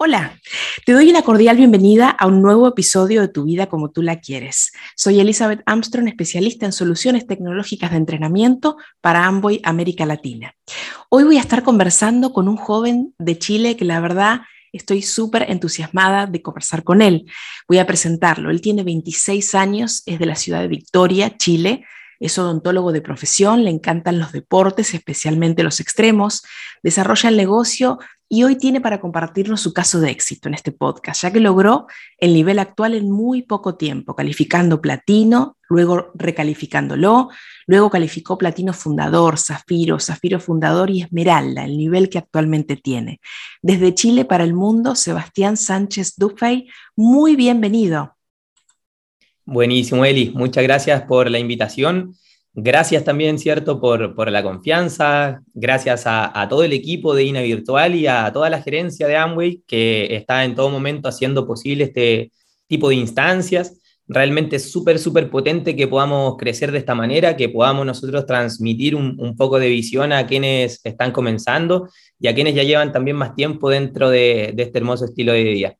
Hola, te doy una cordial bienvenida a un nuevo episodio de Tu vida como tú la quieres. Soy Elizabeth Armstrong, especialista en soluciones tecnológicas de entrenamiento para Amboy América Latina. Hoy voy a estar conversando con un joven de Chile que la verdad estoy súper entusiasmada de conversar con él. Voy a presentarlo. Él tiene 26 años, es de la ciudad de Victoria, Chile. Es odontólogo de profesión, le encantan los deportes, especialmente los extremos, desarrolla el negocio y hoy tiene para compartirnos su caso de éxito en este podcast, ya que logró el nivel actual en muy poco tiempo, calificando platino, luego recalificándolo, luego calificó platino fundador, zafiro, zafiro fundador y esmeralda, el nivel que actualmente tiene. Desde Chile para el mundo, Sebastián Sánchez Dufay, muy bienvenido. Buenísimo, Eli. Muchas gracias por la invitación. Gracias también, ¿cierto?, por, la confianza, gracias a, todo el equipo de INA Virtual y a toda la gerencia de Amway que está en todo momento haciendo posible este tipo de instancias. Realmente es súper, súper potente que podamos crecer de esta manera, que podamos nosotros transmitir un, poco de visión a quienes están comenzando y a quienes ya llevan también más tiempo dentro de, de este hermoso estilo de vida.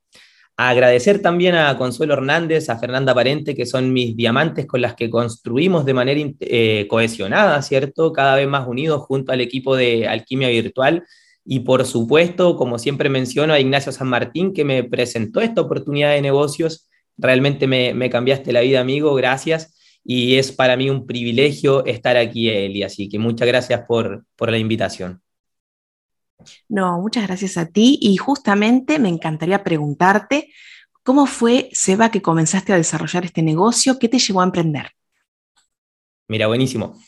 Agradecer también a Consuelo Hernández, a Fernanda Parente, que son mis diamantes con las que construimos de manera eh, cohesionada, ¿cierto? Cada vez más unidos junto al equipo de Alquimia Virtual. Y por supuesto, como siempre menciono, a Ignacio San Martín, que me presentó esta oportunidad de negocios. Realmente me, cambiaste la vida, amigo, gracias. Y es para mí un privilegio estar aquí, Eli. Así que muchas gracias por, por la invitación. No, muchas gracias a ti y justamente me encantaría preguntarte, ¿cómo fue, Seba, que comenzaste a desarrollar este negocio? ¿Qué te llevó a emprender? Mira, buenísimo.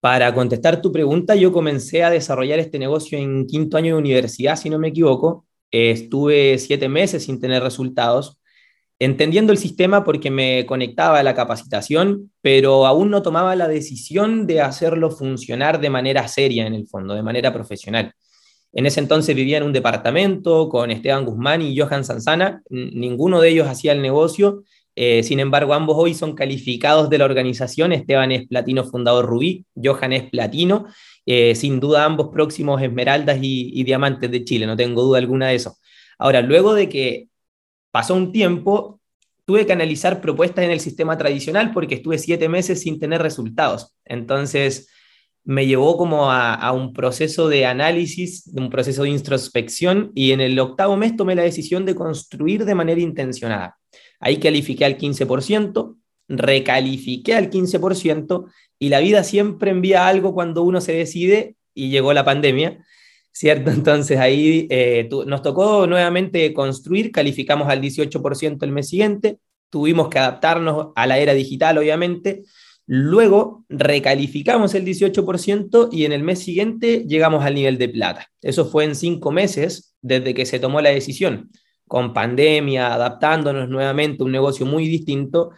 Para contestar tu pregunta, yo comencé a desarrollar este negocio en quinto año de universidad, si no me equivoco. estuve siete meses sin tener resultados, entendiendo el sistema porque me conectaba a la capacitación, pero aún no tomaba la decisión de hacerlo funcionar de manera seria en el fondo, de manera profesional. En ese entonces vivía en un departamento con Esteban Guzmán y Johan Sanzana. Ninguno de ellos hacía el negocio. Eh, sin embargo, ambos hoy son calificados de la organización. Esteban es platino fundador Rubí, Johan es platino. Eh, sin duda, ambos próximos esmeraldas y, diamantes de Chile, no tengo duda alguna de eso. Ahora, luego de que pasó un tiempo, tuve que analizar propuestas en el sistema tradicional porque estuve siete meses sin tener resultados. Entonces, me llevó como a, un proceso de análisis, un proceso de introspección y en el octavo mes tomé la decisión de construir de manera intencionada. Ahí califiqué al 15%, recalifiqué al 15% y la vida siempre envía algo cuando uno se decide y llegó la pandemia, ¿cierto? Entonces ahí eh, nos tocó nuevamente construir, calificamos al 18% el mes siguiente, tuvimos que adaptarnos a la era digital, obviamente, Luego recalificamos el 18% y en el mes siguiente llegamos al nivel de plata. Eso fue en cinco meses desde que se tomó la decisión, con pandemia, adaptándonos nuevamente a un negocio muy distinto,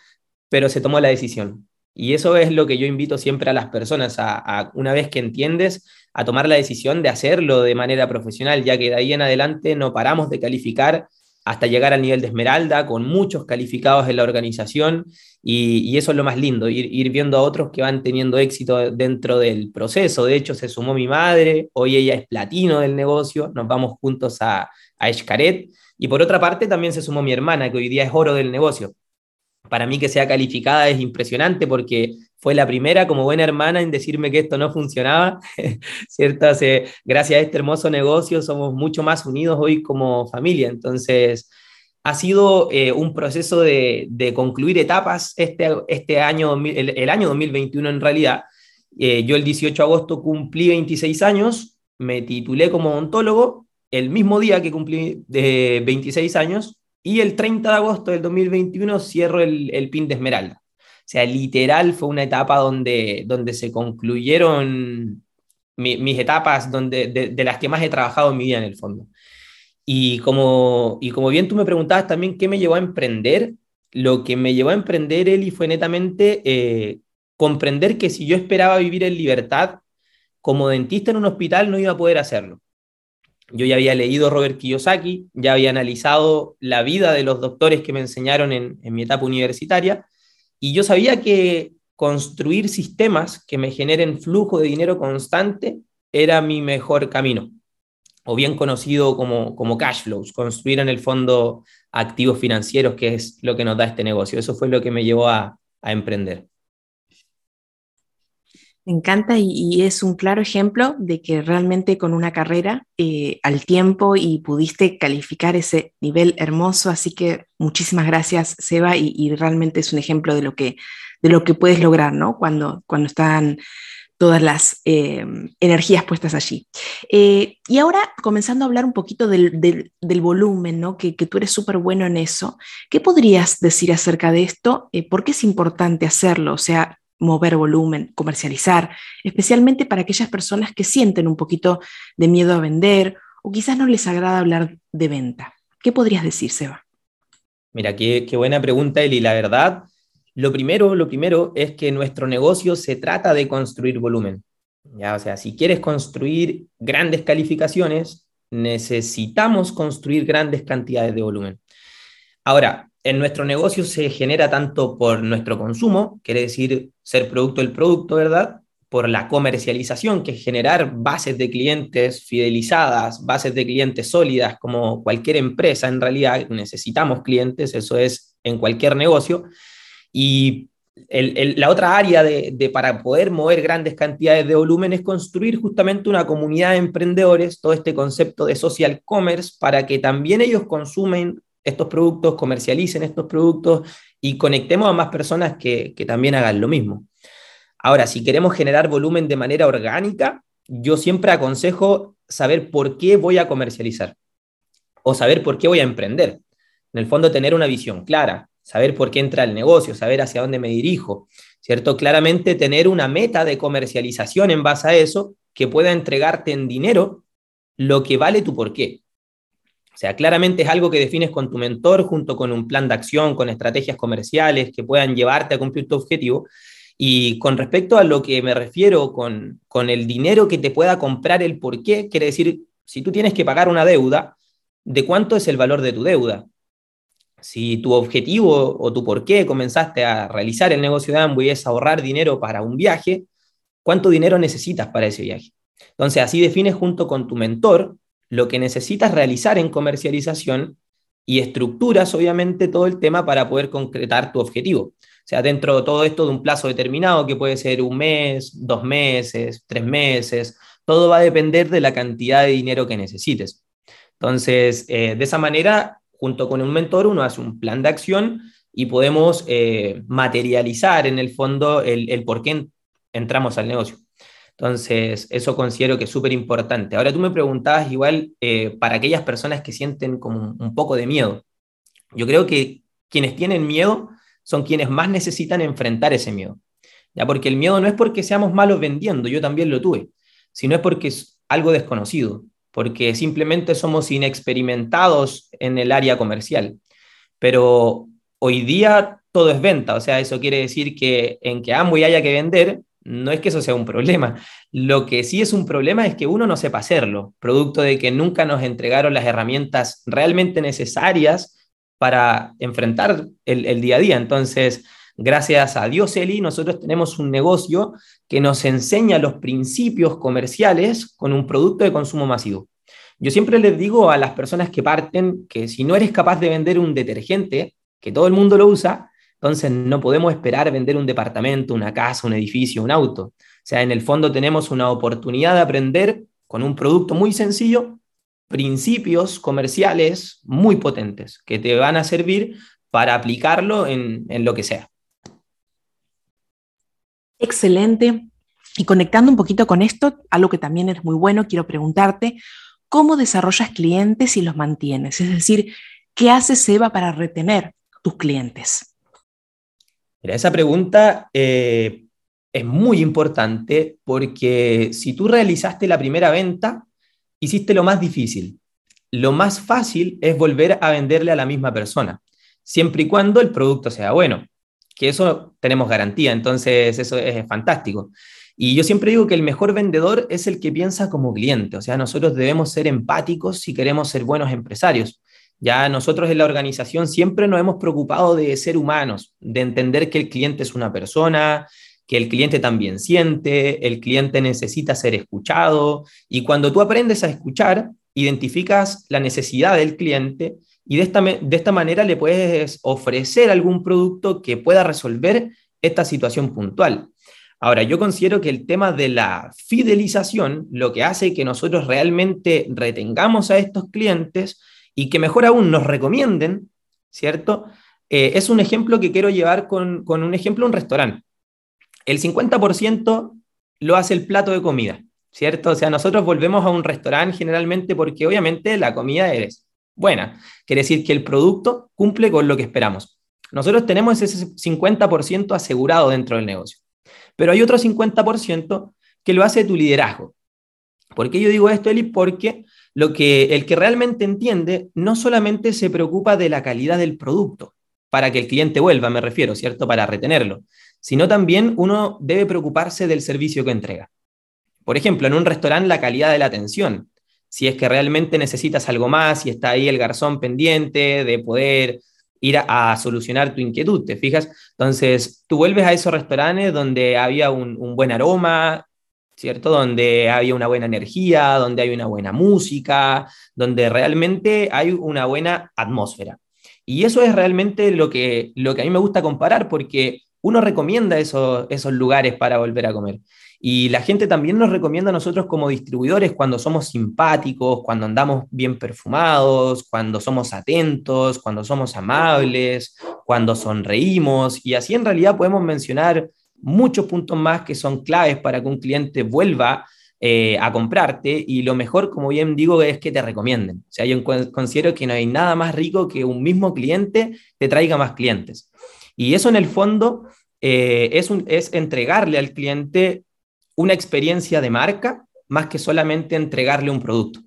pero se tomó la decisión. Y eso es lo que yo invito siempre a las personas, a, una vez que entiendes, a tomar la decisión de hacerlo de manera profesional, ya que de ahí en adelante no paramos de calificar hasta llegar al nivel de esmeralda, con muchos calificados en la organización, y, eso es lo más lindo, ir, viendo a otros que van teniendo éxito dentro del proceso. De hecho, se sumó mi madre, hoy ella es platino del negocio, nos vamos juntos a, a Escaret, y por otra parte también se sumó mi hermana, que hoy día es oro del negocio. Para mí que sea calificada es impresionante porque fue la primera como buena hermana en decirme que esto no funcionaba, ¿cierto? gracias a este hermoso negocio somos mucho más unidos hoy como familia, entonces ha sido eh, un proceso de, concluir etapas este, este año, el, año 2021 en realidad. Eh, yo el 18 de agosto cumplí 26 años, me titulé como odontólogo el mismo día que cumplí de 26 años y el 30 de agosto del 2021 cierro el, el PIN de Esmeralda. O sea, literal fue una etapa donde, donde se concluyeron mis etapas donde, de, las que más he trabajado en mi vida en el fondo. Y como, y como bien tú me preguntabas también qué me llevó a emprender, lo que me llevó a emprender, Eli, fue netamente eh, comprender que si yo esperaba vivir en libertad, como dentista en un hospital no iba a poder hacerlo. Yo ya había leído Robert Kiyosaki, ya había analizado la vida de los doctores que me enseñaron en, mi etapa universitaria, y yo sabía que construir sistemas que me generen flujo de dinero constante era mi mejor camino, o bien conocido como, como cash flows, construir en el fondo activos financieros, que es lo que nos da este negocio. Eso fue lo que me llevó a, a emprender. Me encanta y, es un claro ejemplo de que realmente con una carrera eh, al tiempo y pudiste calificar ese nivel hermoso, así que muchísimas gracias Seba y, realmente es un ejemplo de lo que, de lo que puedes lograr ¿no? cuando, cuando están todas las eh, energías puestas allí. Eh, y ahora, comenzando a hablar un poquito del, del, volumen, ¿no? que, que tú eres súper bueno en eso, ¿qué podrías decir acerca de esto? ¿Por qué es importante hacerlo? O sea, mover volumen, comercializar, especialmente para aquellas personas que sienten un poquito de miedo a vender o quizás no les agrada hablar de venta. ¿Qué podrías decir, Seba? Mira, qué, buena pregunta, Eli. La verdad, lo primero, lo primero es que nuestro negocio se trata de construir volumen. ¿ya? O sea, si quieres construir grandes calificaciones, necesitamos construir grandes cantidades de volumen. Ahora, en nuestro negocio se genera tanto por nuestro consumo, quiere decir ser producto del producto, ¿verdad? Por la comercialización, que es generar bases de clientes fidelizadas, bases de clientes sólidas, como cualquier empresa en realidad necesitamos clientes, eso es en cualquier negocio. Y la otra área de, de, para poder mover grandes cantidades de volumen es construir justamente una comunidad de emprendedores, todo este concepto de social commerce, para que también ellos consumen estos productos, comercialicen estos productos y conectemos a más personas que, también hagan lo mismo. Ahora, si queremos generar volumen de manera orgánica, yo siempre aconsejo saber por qué voy a comercializar o saber por qué voy a emprender. En el fondo, tener una visión clara, saber por qué entra el negocio, saber hacia dónde me dirijo, ¿cierto? Claramente tener una meta de comercialización en base a eso que pueda entregarte en dinero lo que vale tu por qué. O sea, claramente es algo que defines con tu mentor junto con un plan de acción, con estrategias comerciales que puedan llevarte a cumplir tu objetivo. Y con respecto a lo que me refiero con, con el dinero que te pueda comprar el por qué, quiere decir, si tú tienes que pagar una deuda, ¿de cuánto es el valor de tu deuda? Si tu objetivo o tu por qué comenzaste a realizar el negocio de Amway es ahorrar dinero para un viaje, ¿cuánto dinero necesitas para ese viaje? Entonces, así defines junto con tu mentor lo que necesitas realizar en comercialización y estructuras, obviamente, todo el tema para poder concretar tu objetivo. O sea, dentro de todo esto de un plazo determinado, que puede ser un mes, dos meses, tres meses, todo va a depender de la cantidad de dinero que necesites. Entonces, eh, de esa manera, junto con un mentor, uno hace un plan de acción y podemos eh, materializar en el fondo el, el por qué entramos al negocio. Entonces, eso considero que es súper importante. Ahora tú me preguntabas igual eh, para aquellas personas que sienten como un poco de miedo. Yo creo que quienes tienen miedo son quienes más necesitan enfrentar ese miedo. Ya porque el miedo no es porque seamos malos vendiendo, yo también lo tuve, sino es porque es algo desconocido, porque simplemente somos inexperimentados en el área comercial. Pero hoy día todo es venta, o sea, eso quiere decir que en que y haya que vender, no es que eso sea un problema. Lo que sí es un problema es que uno no sepa hacerlo, producto de que nunca nos entregaron las herramientas realmente necesarias para enfrentar el, día a día. Entonces, gracias a Dios, Eli, nosotros tenemos un negocio que nos enseña los principios comerciales con un producto de consumo masivo. Yo siempre les digo a las personas que parten que si no eres capaz de vender un detergente, que todo el mundo lo usa, entonces no podemos esperar vender un departamento, una casa, un edificio, un auto. O sea, en el fondo tenemos una oportunidad de aprender con un producto muy sencillo principios comerciales muy potentes que te van a servir para aplicarlo en, en lo que sea. Excelente. Y conectando un poquito con esto, algo que también es muy bueno, quiero preguntarte, ¿cómo desarrollas clientes y los mantienes? Es decir, ¿qué hace Seba para retener tus clientes? Esa pregunta eh, es muy importante porque si tú realizaste la primera venta, hiciste lo más difícil. Lo más fácil es volver a venderle a la misma persona, siempre y cuando el producto sea bueno. que eso tenemos garantía, entonces eso es fantástico. Y yo siempre digo que el mejor vendedor es el que piensa como cliente, o sea, nosotros debemos ser empáticos si queremos ser buenos empresarios. Ya nosotros en la organización siempre nos hemos preocupado de ser humanos, de entender que el cliente es una persona, que el cliente también siente, el cliente necesita ser escuchado y cuando tú aprendes a escuchar, identificas la necesidad del cliente y de esta, de esta manera le puedes ofrecer algún producto que pueda resolver esta situación puntual. Ahora, yo considero que el tema de la fidelización, lo que hace que nosotros realmente retengamos a estos clientes y que mejor aún nos recomienden, ¿cierto? Eh, es un ejemplo que quiero llevar con, con un ejemplo, un restaurante. El 50% lo hace el plato de comida, ¿cierto? O sea, nosotros volvemos a un restaurante generalmente porque obviamente la comida es buena. Quiere decir que el producto cumple con lo que esperamos. Nosotros tenemos ese 50% asegurado dentro del negocio. Pero hay otro 50% que lo hace tu liderazgo. ¿Por qué yo digo esto, Eli? Porque lo que, el que realmente entiende no solamente se preocupa de la calidad del producto, para que el cliente vuelva, me refiero, ¿cierto? Para retenerlo, sino también uno debe preocuparse del servicio que entrega. Por ejemplo, en un restaurante la calidad de la atención, si es que realmente necesitas algo más, si está ahí el garzón pendiente de poder ir a, solucionar tu inquietud, ¿te fijas? Entonces, tú vuelves a esos restaurantes donde había un, un buen aroma, ¿cierto? Donde había una buena energía, donde hay una buena música, donde realmente hay una buena atmósfera. Y eso es realmente lo que, lo que a mí me gusta comparar, porque uno recomienda esos, esos lugares para volver a comer. Y la gente también nos recomienda a nosotros como distribuidores cuando somos simpáticos, cuando andamos bien perfumados, cuando somos atentos, cuando somos amables, cuando sonreímos. Y así en realidad podemos mencionar muchos puntos más que son claves para que un cliente vuelva eh, a comprarte y lo mejor, como bien digo, es que te recomienden. O sea, yo considero que no hay nada más rico que un mismo cliente te traiga más clientes. Y eso en el fondo eh, es, es entregarle al cliente una experiencia de marca más que solamente entregarle un producto.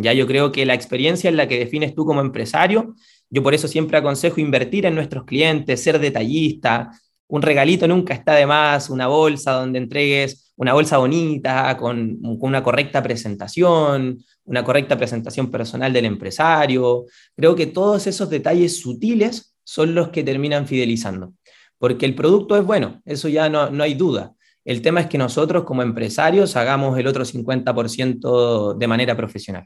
Ya yo creo que la experiencia es la que defines tú como empresario. Yo por eso siempre aconsejo invertir en nuestros clientes, ser detallista. Un regalito nunca está de más, una bolsa donde entregues una bolsa bonita, con, una correcta presentación, una correcta presentación personal del empresario. Creo que todos esos detalles sutiles son los que terminan fidelizando, porque el producto es bueno, eso ya no, no hay duda, el tema es que nosotros como empresarios hagamos el otro 50% de manera profesional.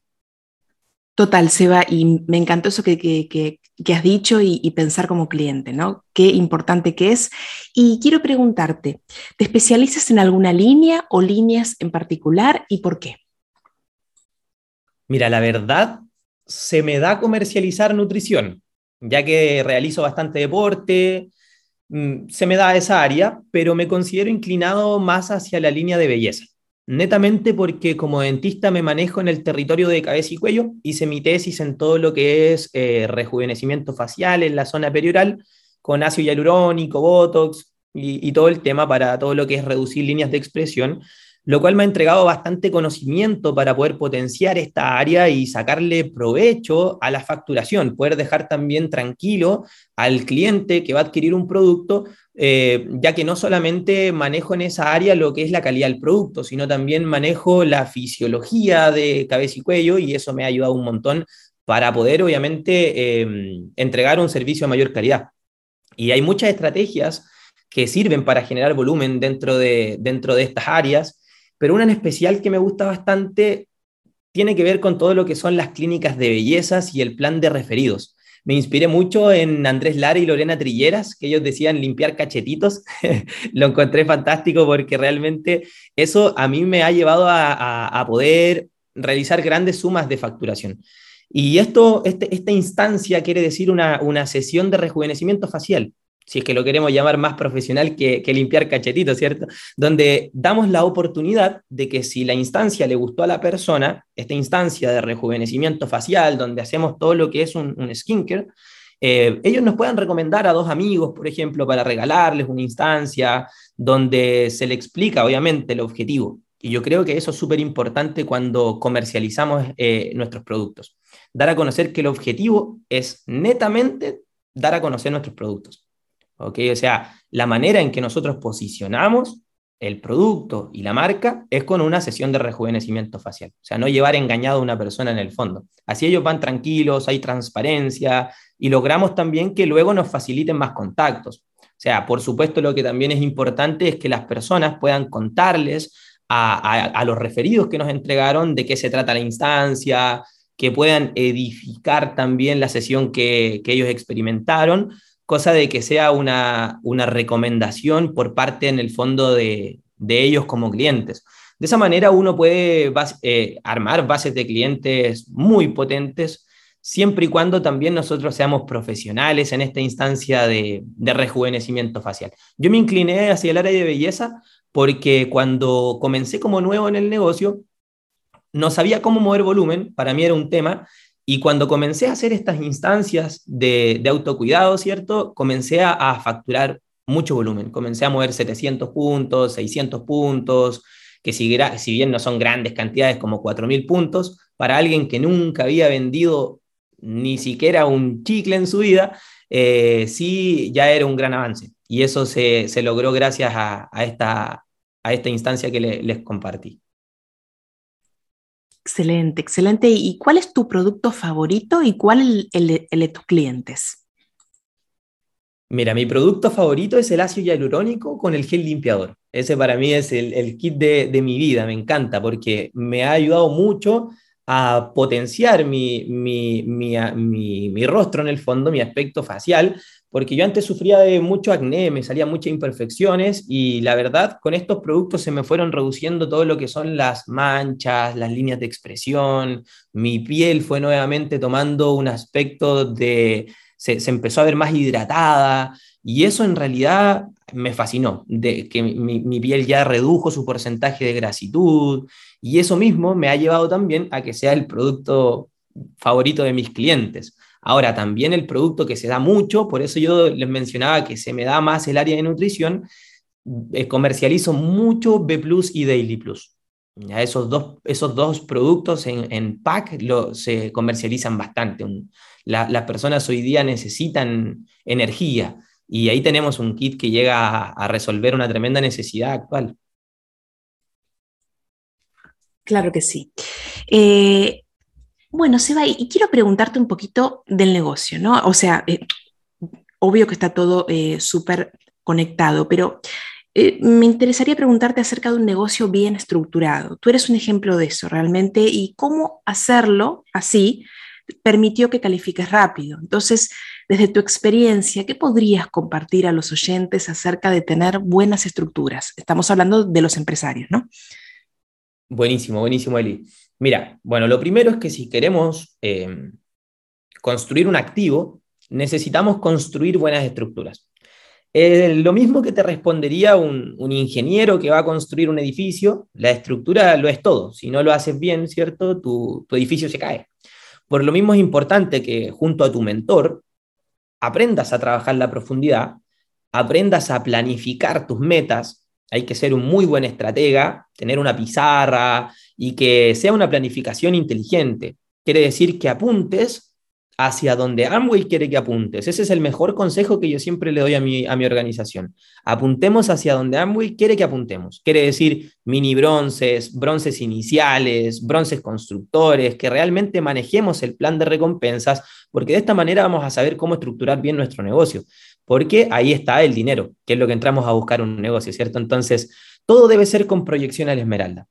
Total, Seba, y me encantó eso que, has dicho y, pensar como cliente, ¿no? Qué importante que es. Y quiero preguntarte, ¿te especializas en alguna línea o líneas en particular y por qué? Mira, la verdad, se me da comercializar nutrición, ya que realizo bastante deporte, Mm, se me da esa área, pero me considero inclinado más hacia la línea de belleza. Netamente porque como dentista me manejo en el territorio de cabeza y cuello, hice mi tesis en todo lo que es eh, rejuvenecimiento facial en la zona perioral, con ácido hialurónico, botox y, y todo el tema para todo lo que es reducir líneas de expresión lo cual me ha entregado bastante conocimiento para poder potenciar esta área y sacarle provecho a la facturación, poder dejar también tranquilo al cliente que va a adquirir un producto, eh, ya que no solamente manejo en esa área lo que es la calidad del producto, sino también manejo la fisiología de cabeza y cuello y eso me ha ayudado un montón para poder, obviamente, eh, entregar un servicio a mayor calidad. Y hay muchas estrategias que sirven para generar volumen dentro de, dentro de estas áreas pero una en especial que me gusta bastante tiene que ver con todo lo que son las clínicas de bellezas y el plan de referidos. Me inspiré mucho en Andrés Lara y Lorena Trilleras, que ellos decían limpiar cachetitos. lo encontré fantástico porque realmente eso a mí me ha llevado a, poder realizar grandes sumas de facturación. Y esto, este, esta instancia quiere decir una, una sesión de rejuvenecimiento facial si es que lo queremos llamar más profesional que, limpiar cachetitos, ¿cierto? Donde damos la oportunidad de que si la instancia le gustó a la persona, esta instancia de rejuvenecimiento facial, donde hacemos todo lo que es un, un skincare, eh, ellos nos puedan recomendar a dos amigos, por ejemplo, para regalarles una instancia donde se le explica, obviamente, el objetivo. Y yo creo que eso es súper importante cuando comercializamos eh, nuestros productos. Dar a conocer que el objetivo es netamente dar a conocer nuestros productos. ¿Ok? O sea, la manera en que nosotros posicionamos el producto y la marca es con una sesión de rejuvenecimiento facial. O sea, no llevar engañado a una persona en el fondo. Así ellos van tranquilos, hay transparencia y logramos también que luego nos faciliten más contactos. O sea, por supuesto lo que también es importante es que las personas puedan contarles a, los referidos que nos entregaron de qué se trata la instancia, que puedan edificar también la sesión que, que ellos experimentaron, cosa de que sea una, recomendación por parte en el fondo de, ellos como clientes. De esa manera uno puede eh, armar bases de clientes muy potentes, siempre y cuando también nosotros seamos profesionales en esta instancia de, de, rejuvenecimiento facial. Yo me incliné hacia el área de belleza porque cuando comencé como nuevo en el negocio, no sabía cómo mover volumen, para mí era un tema, y cuando comencé a hacer estas instancias de, autocuidado, ¿cierto? Comencé a, facturar mucho volumen. Comencé a mover 700 puntos, 600 puntos, que si, si bien no son grandes cantidades como 4.000 puntos, para alguien que nunca había vendido ni siquiera un chicle en su vida, eh, sí ya era un gran avance. Y eso se, logró gracias a, esta, a esta instancia que les compartí. Excelente, excelente. ¿Y cuál es tu producto favorito y cuál el, de tus clientes? Mira, mi producto favorito es el ácido hialurónico con el gel limpiador. Ese para mí es el, kit de, mi vida, me encanta porque me ha ayudado mucho a potenciar mi, mi, mi, rostro en el fondo, mi aspecto facial, porque yo antes sufría de mucho acné, me salían muchas imperfecciones y la verdad con estos productos se me fueron reduciendo todo lo que son las manchas, las líneas de expresión, mi piel fue nuevamente tomando un aspecto de, se, empezó a ver más hidratada y eso en realidad me fascinó, de que mi piel ya redujo su porcentaje de grasitud y eso mismo me ha llevado también a que sea el producto favorito de mis clientes. Ahora, también el producto que se da mucho, por eso yo les mencionaba que se me da más el área de nutrición, eh, comercializo mucho B Plus y Daily Plus. Ya esos, dos, esos dos productos en, en pack lo, se comercializan bastante. las personas hoy día necesitan energía y ahí tenemos un kit que llega a, resolver una tremenda necesidad actual. Claro que sí. Eh, bueno, Seba, y quiero preguntarte un poquito del negocio, ¿no? O sea, eh, obvio que está todo eh, súper conectado, pero eh, me interesaría preguntarte acerca de un negocio bien estructurado. Tú eres un ejemplo de eso realmente y cómo hacerlo así permitió que califiques rápido. Entonces, desde tu experiencia, ¿qué podrías compartir a los oyentes acerca de tener buenas estructuras? Estamos hablando de los empresarios, ¿no? Buenísimo, buenísimo, Eli. Mira, bueno, lo primero es que si queremos eh, construir un activo, necesitamos construir buenas estructuras. Eh, lo mismo que te respondería un, ingeniero que va a construir un edificio, la estructura lo es todo. Si no lo haces bien, ¿cierto? Tu, tu edificio se cae. Por lo mismo es importante que junto a tu mentor aprendas a trabajar la profundidad, aprendas a planificar tus metas, hay que ser un muy buen estratega, tener una pizarra y que sea una planificación inteligente. Quiere decir que apuntes hacia donde Amway quiere que apuntes. Ese es el mejor consejo que yo siempre le doy a mi, a mi organización. Apuntemos hacia donde Amway quiere que apuntemos. Quiere decir mini bronces, bronces iniciales, bronces constructores, que realmente manejemos el plan de recompensas, porque de esta manera vamos a saber cómo estructurar bien nuestro negocio porque ahí está el dinero, que es lo que entramos a buscar un negocio, ¿cierto? Entonces, todo debe ser con proyección a la esmeralda.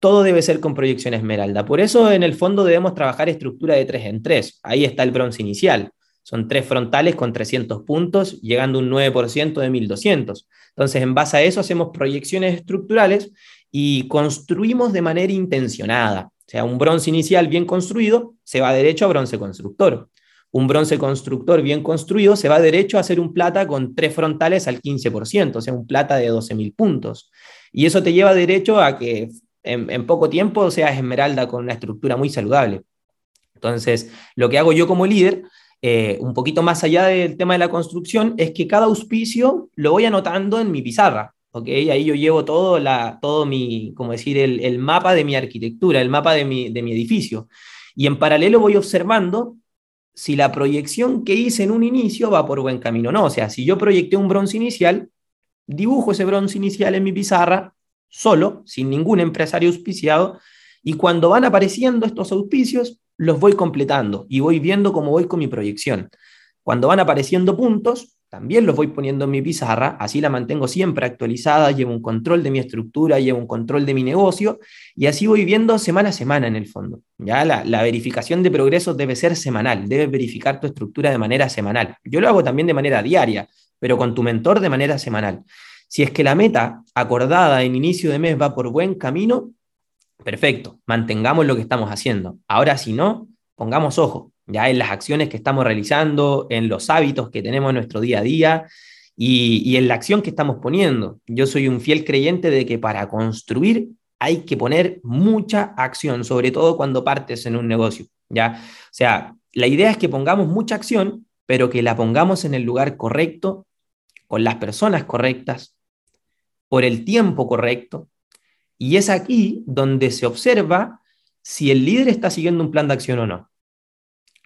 Todo debe ser con proyección a esmeralda. Por eso, en el fondo, debemos trabajar estructura de 3 en 3. Ahí está el bronce inicial. Son tres frontales con 300 puntos, llegando un 9% de 1200. Entonces, en base a eso, hacemos proyecciones estructurales y construimos de manera intencionada. O sea, un bronce inicial bien construido se va derecho a bronce constructor un bronce constructor bien construido se va derecho a hacer un plata con tres frontales al 15%, o sea, un plata de 12.000 puntos. Y eso te lleva derecho a que en, poco tiempo seas esmeralda con una estructura muy saludable. Entonces, lo que hago yo como líder, eh, un poquito más allá del tema de la construcción, es que cada auspicio lo voy anotando en mi pizarra. ¿ok? Ahí yo llevo todo, la, todo mi, como decir, el, mapa de mi arquitectura, el mapa de mi, de mi edificio. Y en paralelo voy observando si la proyección que hice en un inicio va por buen camino o no. O sea, si yo proyecté un bronce inicial, dibujo ese bronce inicial en mi pizarra, solo, sin ningún empresario auspiciado, y cuando van apareciendo estos auspicios, los voy completando y voy viendo cómo voy con mi proyección. Cuando van apareciendo puntos, también los voy poniendo en mi pizarra, así la mantengo siempre actualizada, llevo un control de mi estructura, llevo un control de mi negocio y así voy viendo semana a semana en el fondo. Ya la, la verificación de progresos debe ser semanal, debes verificar tu estructura de manera semanal. Yo lo hago también de manera diaria, pero con tu mentor de manera semanal. Si es que la meta acordada en inicio de mes va por buen camino, perfecto, mantengamos lo que estamos haciendo. Ahora, si no, pongamos ojo, ya en las acciones que estamos realizando, en los hábitos que tenemos en nuestro día a día y, y en la acción que estamos poniendo. Yo soy un fiel creyente de que para construir hay que poner mucha acción, sobre todo cuando partes en un negocio, ¿ya? O sea, la idea es que pongamos mucha acción, pero que la pongamos en el lugar correcto, con las personas correctas, por el tiempo correcto. Y es aquí donde se observa si el líder está siguiendo un plan de acción o no.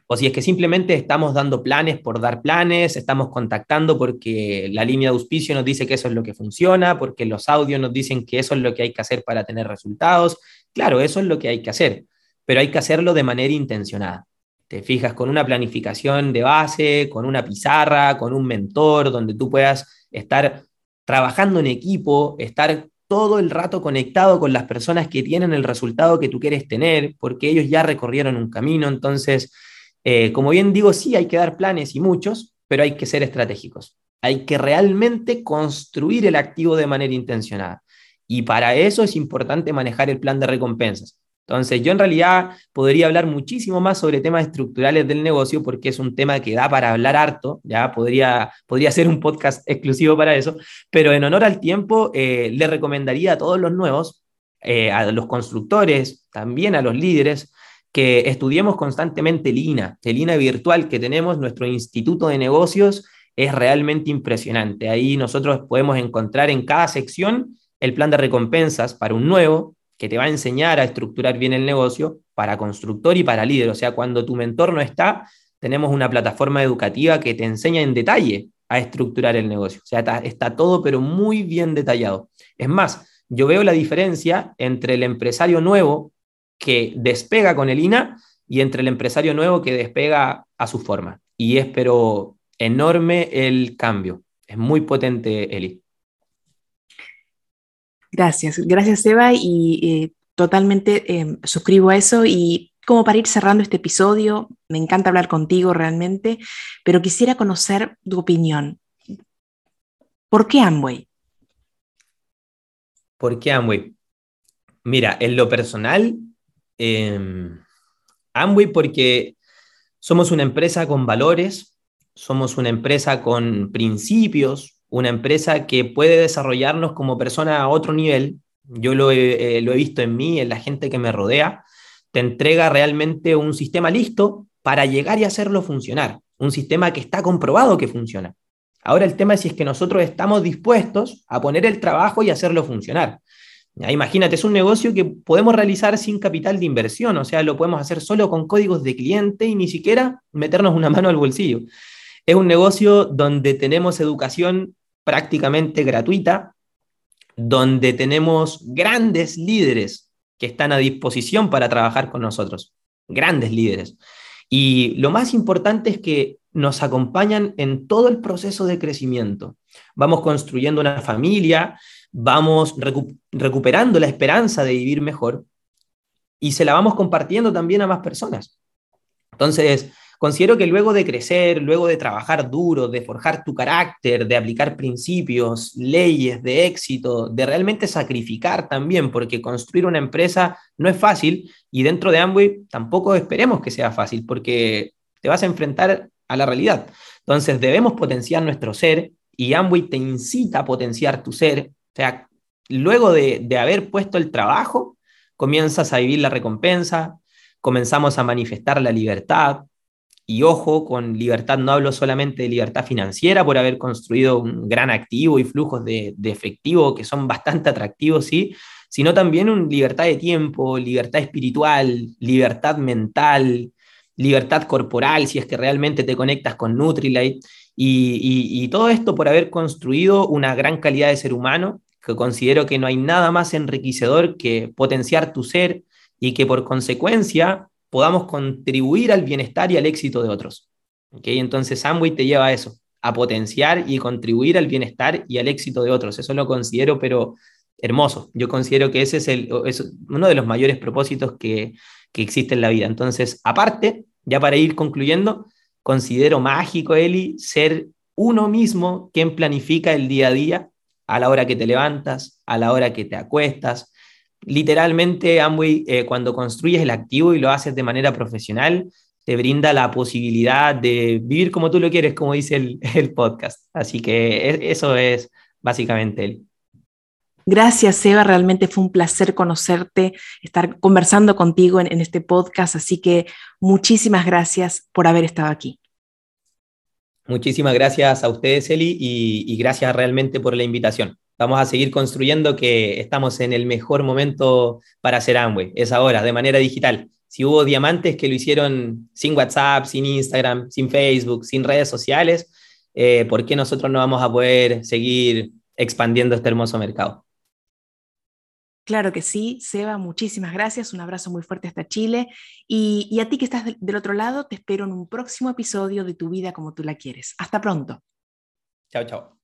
O si es que simplemente estamos dando planes por dar planes, estamos contactando porque la línea de auspicio nos dice que eso es lo que funciona, porque los audios nos dicen que eso es lo que hay que hacer para tener resultados. Claro, eso es lo que hay que hacer, pero hay que hacerlo de manera intencionada. Te fijas con una planificación de base, con una pizarra, con un mentor, donde tú puedas estar trabajando en equipo, estar todo el rato conectado con las personas que tienen el resultado que tú quieres tener, porque ellos ya recorrieron un camino. Entonces, eh, como bien digo, sí hay que dar planes y muchos, pero hay que ser estratégicos. Hay que realmente construir el activo de manera intencionada. Y para eso es importante manejar el plan de recompensas. Entonces, yo en realidad podría hablar muchísimo más sobre temas estructurales del negocio porque es un tema que da para hablar harto, ya podría, podría ser un podcast exclusivo para eso, pero en honor al tiempo, eh, le recomendaría a todos los nuevos, eh, a los constructores, también a los líderes, que estudiemos constantemente el INA, el INA virtual que tenemos, nuestro instituto de negocios, es realmente impresionante. Ahí nosotros podemos encontrar en cada sección el plan de recompensas para un nuevo, que te va a enseñar a estructurar bien el negocio para constructor y para líder. O sea, cuando tu mentor no está, tenemos una plataforma educativa que te enseña en detalle a estructurar el negocio. O sea, está, todo pero muy bien detallado. Es más, yo veo la diferencia entre el empresario nuevo que despega con el INA y entre el empresario nuevo que despega a su forma. Y es pero enorme el cambio. Es muy potente, Eli. Gracias, gracias Eva y eh, totalmente em, suscribo a eso y como para ir cerrando este episodio, me encanta hablar contigo realmente, pero quisiera conocer tu opinión. ¿Por qué Amway? ¿Por qué Amway? Mira, en lo personal, em, Amway porque somos una empresa con valores, somos una empresa con principios, una empresa que puede desarrollarnos como persona a otro nivel, yo lo he, eh, lo he visto en mí, en la gente que me rodea, te entrega realmente un sistema listo para llegar y hacerlo funcionar, un sistema que está comprobado que funciona. Ahora el tema es si es que nosotros estamos dispuestos a poner el trabajo y hacerlo funcionar. Imagínate, es un negocio que podemos realizar sin capital de inversión, o sea, lo podemos hacer solo con códigos de cliente y ni siquiera meternos una mano al bolsillo. Es un negocio donde tenemos educación prácticamente gratuita, donde tenemos grandes líderes que están a disposición para trabajar con nosotros, grandes líderes. Y lo más importante es que nos acompañan en todo el proceso de crecimiento. Vamos construyendo una familia, vamos recuperando la esperanza de vivir mejor y se la vamos compartiendo también a más personas. Entonces, Considero que luego de crecer, luego de trabajar duro, de forjar tu carácter, de aplicar principios, leyes de éxito, de realmente sacrificar también, porque construir una empresa no es fácil y dentro de Amway tampoco esperemos que sea fácil, porque te vas a enfrentar a la realidad. Entonces debemos potenciar nuestro ser y Amway te incita a potenciar tu ser. O sea, luego de, de haber puesto el trabajo, comienzas a vivir la recompensa, comenzamos a manifestar la libertad, y ojo, con libertad no hablo solamente de libertad financiera por haber construido un gran activo y flujos de, efectivo que son bastante atractivos, sí, sino también una libertad de tiempo, libertad espiritual, libertad mental, libertad corporal, si es que realmente te conectas con Nutrilite, y, todo esto por haber construido una gran calidad de ser humano, que considero que no hay nada más enriquecedor que potenciar tu ser y que por consecuencia podamos contribuir al bienestar y al éxito de otros. ¿Okay? Entonces Amway te lleva a eso, a potenciar y contribuir al bienestar y al éxito de otros. Eso lo considero, pero hermoso. Yo considero que ese es, el, uno de los mayores propósitos que, que existe en la vida. Entonces, aparte, ya para ir concluyendo, considero mágico, Eli, ser uno mismo quien planifica el día a día a la hora que te levantas, a la hora que te acuestas. Literalmente, Amway, eh, cuando construyes el activo y lo haces de manera profesional, te brinda la posibilidad de vivir como tú lo quieres, como dice el, el podcast. Así que e, eso es básicamente Eli. Gracias, Eva. Realmente fue un placer conocerte, estar conversando contigo en, este podcast. Así que muchísimas gracias por haber estado aquí. Muchísimas gracias a ustedes, Eli, y, gracias realmente por la invitación. Vamos a seguir construyendo que estamos en el mejor momento para hacer Amway. Es ahora, de manera digital. Si hubo diamantes que lo hicieron sin WhatsApp, sin Instagram, sin Facebook, sin redes sociales, eh, ¿por qué nosotros no vamos a poder seguir expandiendo este hermoso mercado? Claro que sí, Seba, muchísimas gracias, un abrazo muy fuerte hasta Chile y, a ti que estás del otro lado, te espero en un próximo episodio de Tu vida como tú la quieres. Hasta pronto. Chao, chao.